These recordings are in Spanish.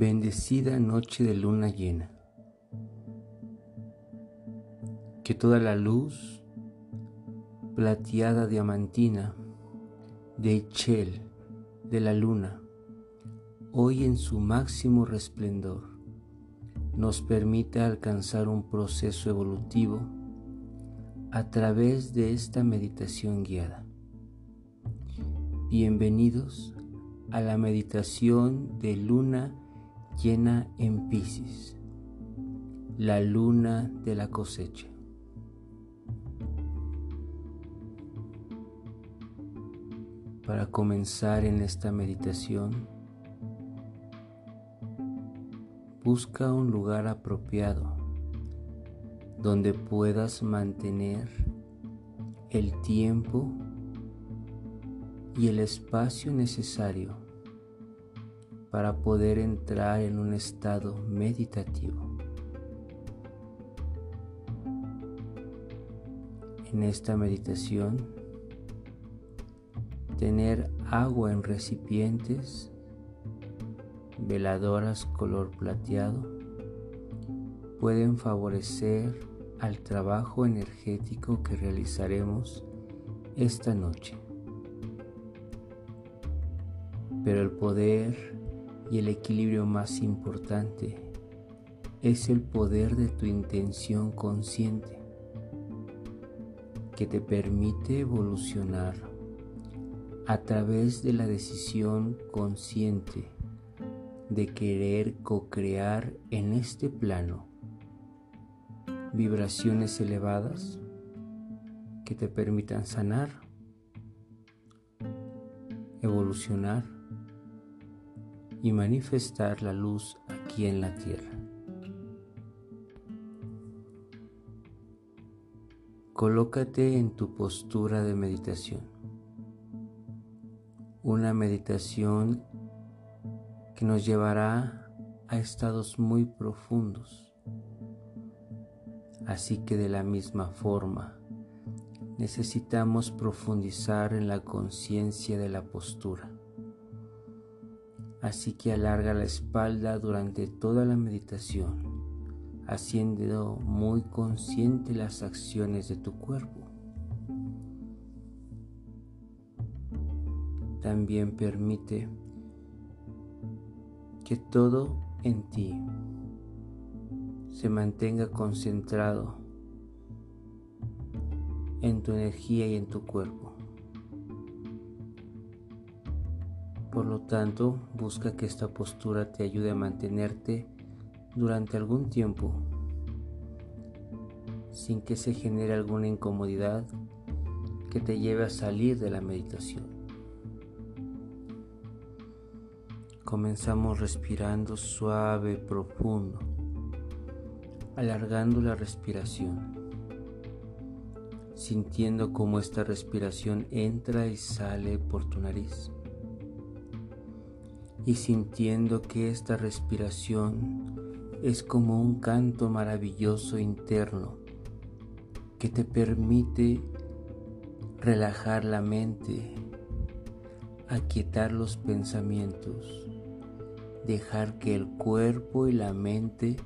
Bendecida noche de luna llena. Que toda la luz plateada diamantina de Echel de la luna, hoy en su máximo resplendor, nos permita alcanzar un proceso evolutivo a través de esta meditación guiada. Bienvenidos a la meditación de luna llena en Pisces, la luna de la cosecha. Para comenzar en esta meditación, busca un lugar apropiado donde puedas mantener el tiempo y el espacio necesario para poder entrar en un estado meditativo. En esta meditación, tener agua en recipientes, veladoras color plateado, pueden favorecer al trabajo energético que realizaremos esta noche. Pero el poder y el equilibrio más importante es el poder de tu intención consciente que te permite evolucionar a través de la decisión consciente de querer co-crear en este plano vibraciones elevadas que te permitan sanar, evolucionar y manifestar la luz aquí en la tierra. Colócate en tu postura de meditación. Una meditación que nos llevará a estados muy profundos. Así que de la misma forma, necesitamos profundizar en la conciencia de la postura. Así que alarga la espalda durante toda la meditación, haciendo muy consciente las acciones de tu cuerpo. También permite que todo en ti se mantenga concentrado en tu energía y en tu cuerpo. Por lo tanto, busca que esta postura te ayude a mantenerte durante algún tiempo sin que se genere alguna incomodidad que te lleve a salir de la meditación. Comenzamos respirando suave, profundo, alargando la respiración, sintiendo cómo esta respiración entra y sale por tu nariz y sintiendo que esta respiración es como un canto maravilloso interno que te permite relajar la mente, aquietar los pensamientos, dejar que el cuerpo y la mente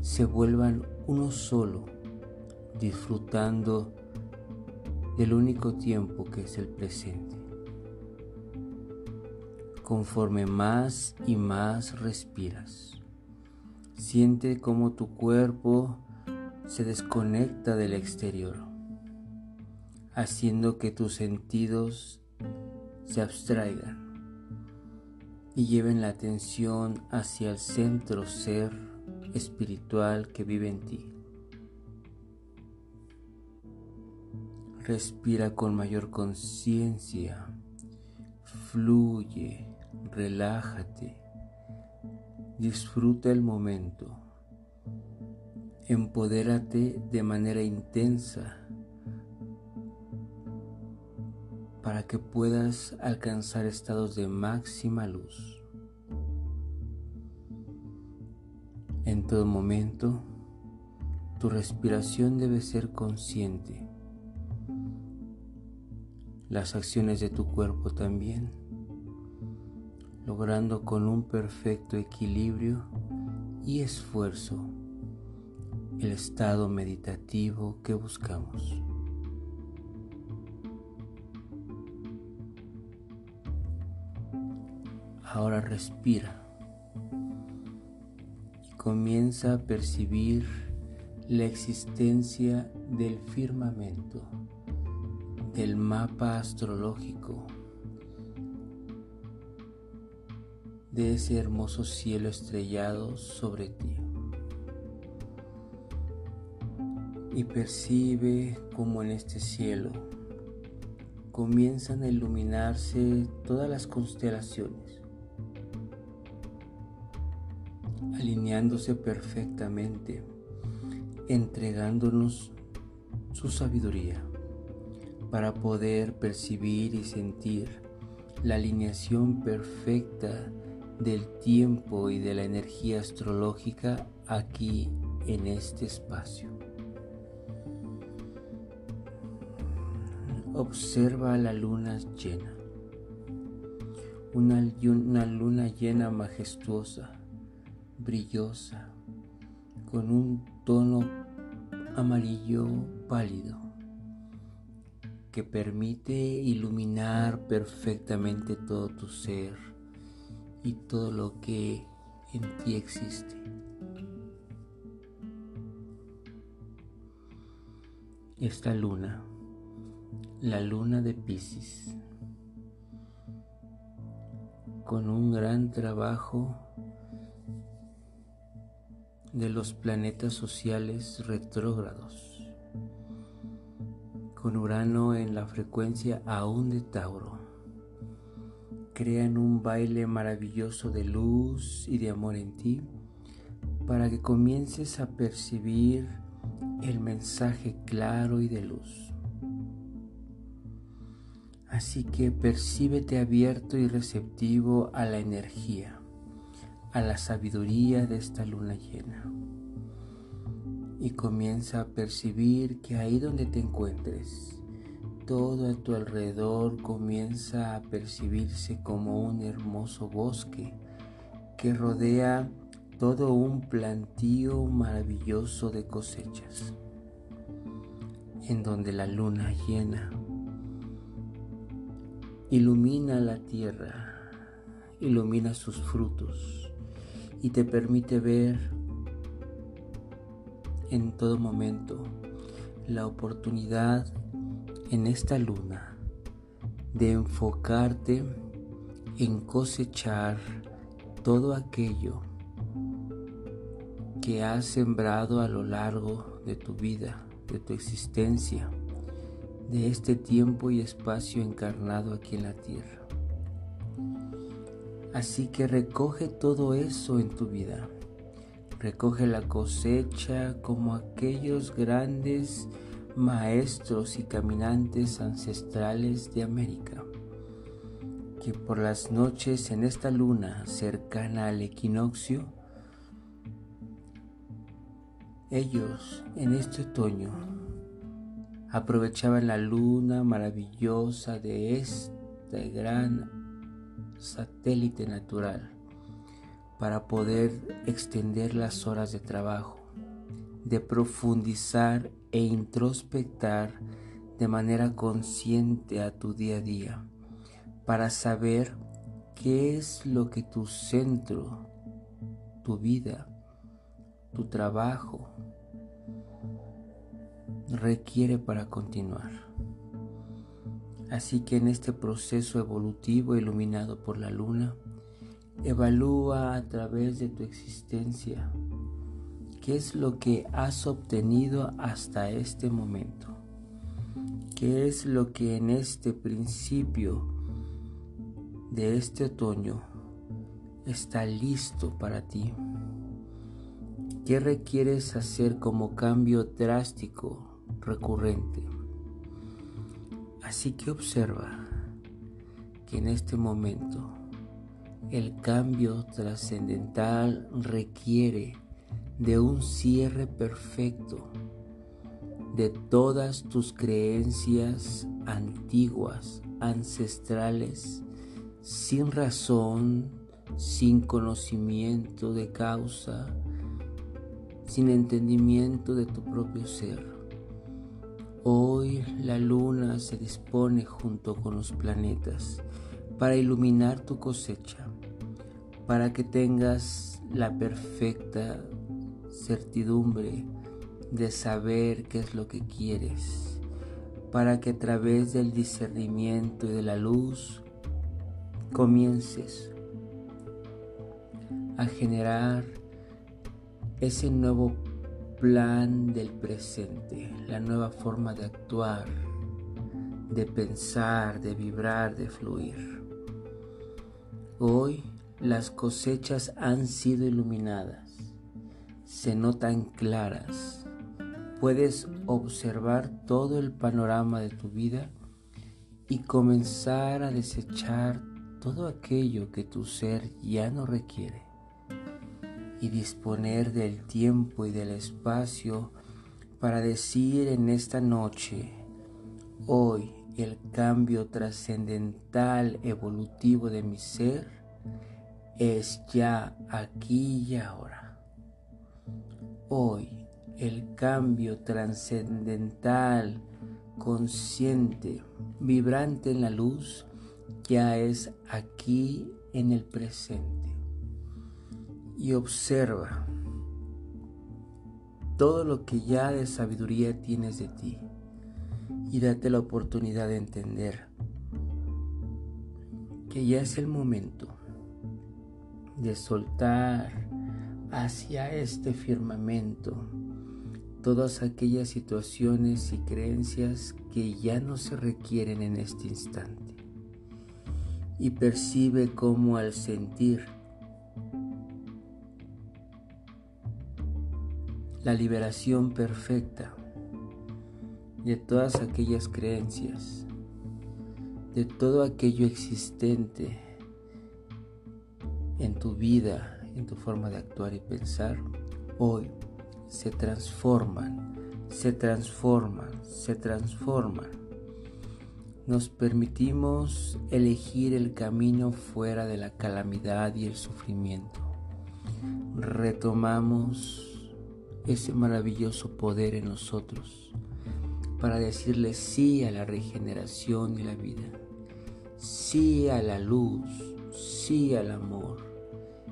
se vuelvan uno solo, disfrutando del único tiempo que es el presente conforme más y más respiras. Siente cómo tu cuerpo se desconecta del exterior, haciendo que tus sentidos se abstraigan y lleven la atención hacia el centro ser espiritual que vive en ti. Respira con mayor conciencia, fluye relájate, disfruta el momento, empodérate de manera intensa para que puedas alcanzar estados de máxima luz. En todo momento, tu respiración debe ser consciente. Las acciones de tu cuerpo también logrando con un perfecto equilibrio y esfuerzo el estado meditativo que buscamos. Ahora respira y comienza a percibir la existencia del firmamento, del mapa astrológico, de ese hermoso cielo estrellado sobre ti. Y percibe como en este cielo comienzan a iluminarse todas las constelaciones, alineándose perfectamente, entregándonos su sabiduría para poder percibir y sentir la alineación perfecta del tiempo y de la energía astrológica aquí en este espacio. Observa la luna llena, una, una luna llena majestuosa, brillosa, con un tono amarillo pálido que permite iluminar perfectamente todo tu ser y todo lo que en ti existe. Esta luna, la luna de Pisces, con un gran trabajo de los planetas sociales retrógrados, con Urano en la frecuencia aún de Tauro crean un baile maravilloso de luz y de amor en ti para que comiences a percibir el mensaje claro y de luz. Así que percíbete abierto y receptivo a la energía, a la sabiduría de esta luna llena. Y comienza a percibir que ahí donde te encuentres, todo a tu alrededor comienza a percibirse como un hermoso bosque que rodea todo un plantío maravilloso de cosechas, en donde la luna llena ilumina la tierra, ilumina sus frutos y te permite ver en todo momento la oportunidad en esta luna de enfocarte en cosechar todo aquello que has sembrado a lo largo de tu vida, de tu existencia, de este tiempo y espacio encarnado aquí en la tierra. Así que recoge todo eso en tu vida. Recoge la cosecha como aquellos grandes maestros y caminantes ancestrales de América, que por las noches en esta luna cercana al equinoccio, ellos en este otoño aprovechaban la luna maravillosa de este gran satélite natural para poder extender las horas de trabajo, de profundizar e introspectar de manera consciente a tu día a día para saber qué es lo que tu centro, tu vida, tu trabajo requiere para continuar. Así que en este proceso evolutivo iluminado por la luna, evalúa a través de tu existencia ¿Qué es lo que has obtenido hasta este momento? ¿Qué es lo que en este principio de este otoño está listo para ti? ¿Qué requieres hacer como cambio drástico, recurrente? Así que observa que en este momento el cambio trascendental requiere de un cierre perfecto de todas tus creencias antiguas, ancestrales, sin razón, sin conocimiento de causa, sin entendimiento de tu propio ser. Hoy la luna se dispone junto con los planetas para iluminar tu cosecha, para que tengas la perfecta certidumbre de saber qué es lo que quieres, para que a través del discernimiento y de la luz comiences a generar ese nuevo plan del presente, la nueva forma de actuar, de pensar, de vibrar, de fluir. Hoy las cosechas han sido iluminadas, se notan claras, puedes observar todo el panorama de tu vida y comenzar a desechar todo aquello que tu ser ya no requiere y disponer del tiempo y del espacio para decir en esta noche, hoy el cambio trascendental evolutivo de mi ser es ya aquí y ahora. Hoy el cambio trascendental, consciente, vibrante en la luz, ya es aquí en el presente. Y observa todo lo que ya de sabiduría tienes de ti y date la oportunidad de entender que ya es el momento de soltar hacia este firmamento todas aquellas situaciones y creencias que ya no se requieren en este instante. Y percibe cómo al sentir la liberación perfecta de todas aquellas creencias, de todo aquello existente en tu vida, en tu forma de actuar y pensar, hoy se transforman, se transforman, se transforman. Nos permitimos elegir el camino fuera de la calamidad y el sufrimiento. Retomamos ese maravilloso poder en nosotros para decirle sí a la regeneración y la vida, sí a la luz, sí al amor,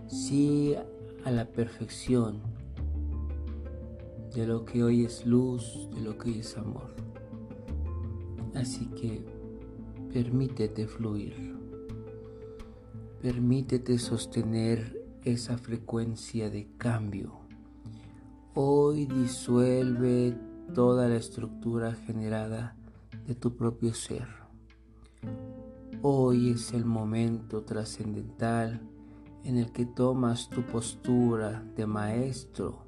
sí a la perfección de lo que hoy es luz, de lo que hoy es amor. Así que permítete fluir, permítete sostener esa frecuencia de cambio Hoy disuelve toda la estructura generada de tu propio ser. Hoy es el momento trascendental en el que tomas tu postura de maestro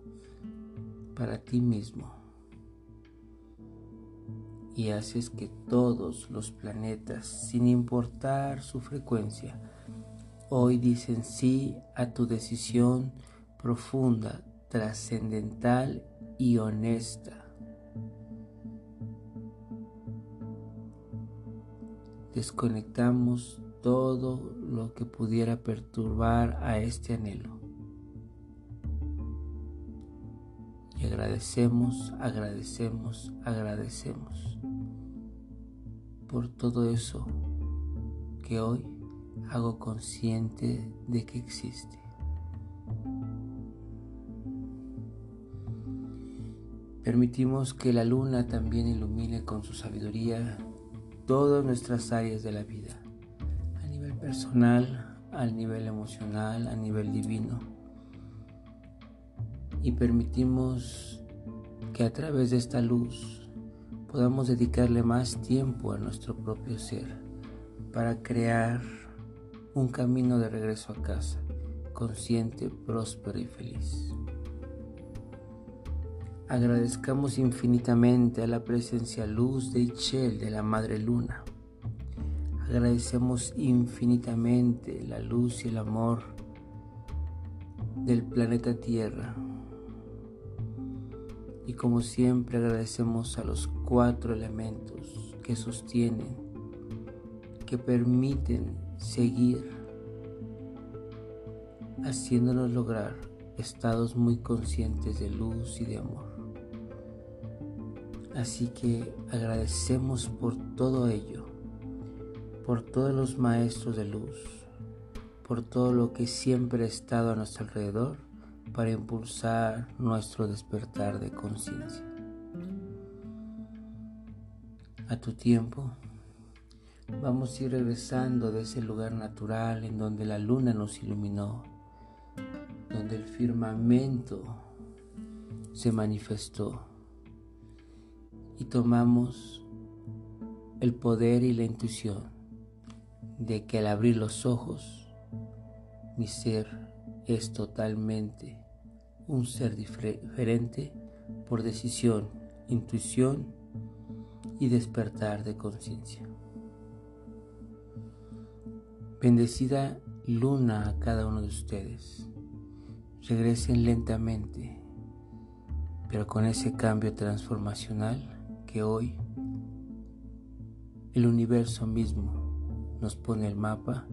para ti mismo y haces que todos los planetas, sin importar su frecuencia, hoy dicen sí a tu decisión profunda trascendental y honesta. Desconectamos todo lo que pudiera perturbar a este anhelo. Y agradecemos, agradecemos, agradecemos por todo eso que hoy hago consciente de que existe. Permitimos que la luna también ilumine con su sabiduría todas nuestras áreas de la vida, personal, al nivel emocional, a nivel divino. Y permitimos que a través de esta luz podamos dedicarle más tiempo a nuestro propio ser para crear un camino de regreso a casa, consciente, próspero y feliz. Agradezcamos infinitamente a la presencia luz de Ichel de la Madre Luna. Agradecemos infinitamente la luz y el amor del planeta Tierra. Y como siempre agradecemos a los cuatro elementos que sostienen que permiten seguir haciéndonos lograr estados muy conscientes de luz y de amor. Así que agradecemos por todo ello, por todos los maestros de luz, por todo lo que siempre ha estado a nuestro alrededor para impulsar nuestro despertar de conciencia. A tu tiempo, vamos a ir regresando de ese lugar natural en donde la luna nos iluminó, donde el firmamento se manifestó y tomamos el poder y la intuición de que al abrir los ojos mi ser es totalmente un ser diferente por decisión, intuición y despertar de conciencia. Bendecida luna a cada uno de ustedes. Regresen lentamente, pero con ese cambio transformacional que hoy el universo mismo nos pone el mapa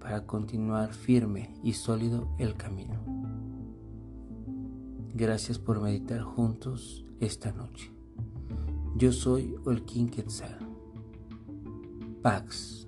para continuar firme y sólido el camino. Gracias por meditar juntos esta noche. Yo soy Olkin Quetzal. Pax.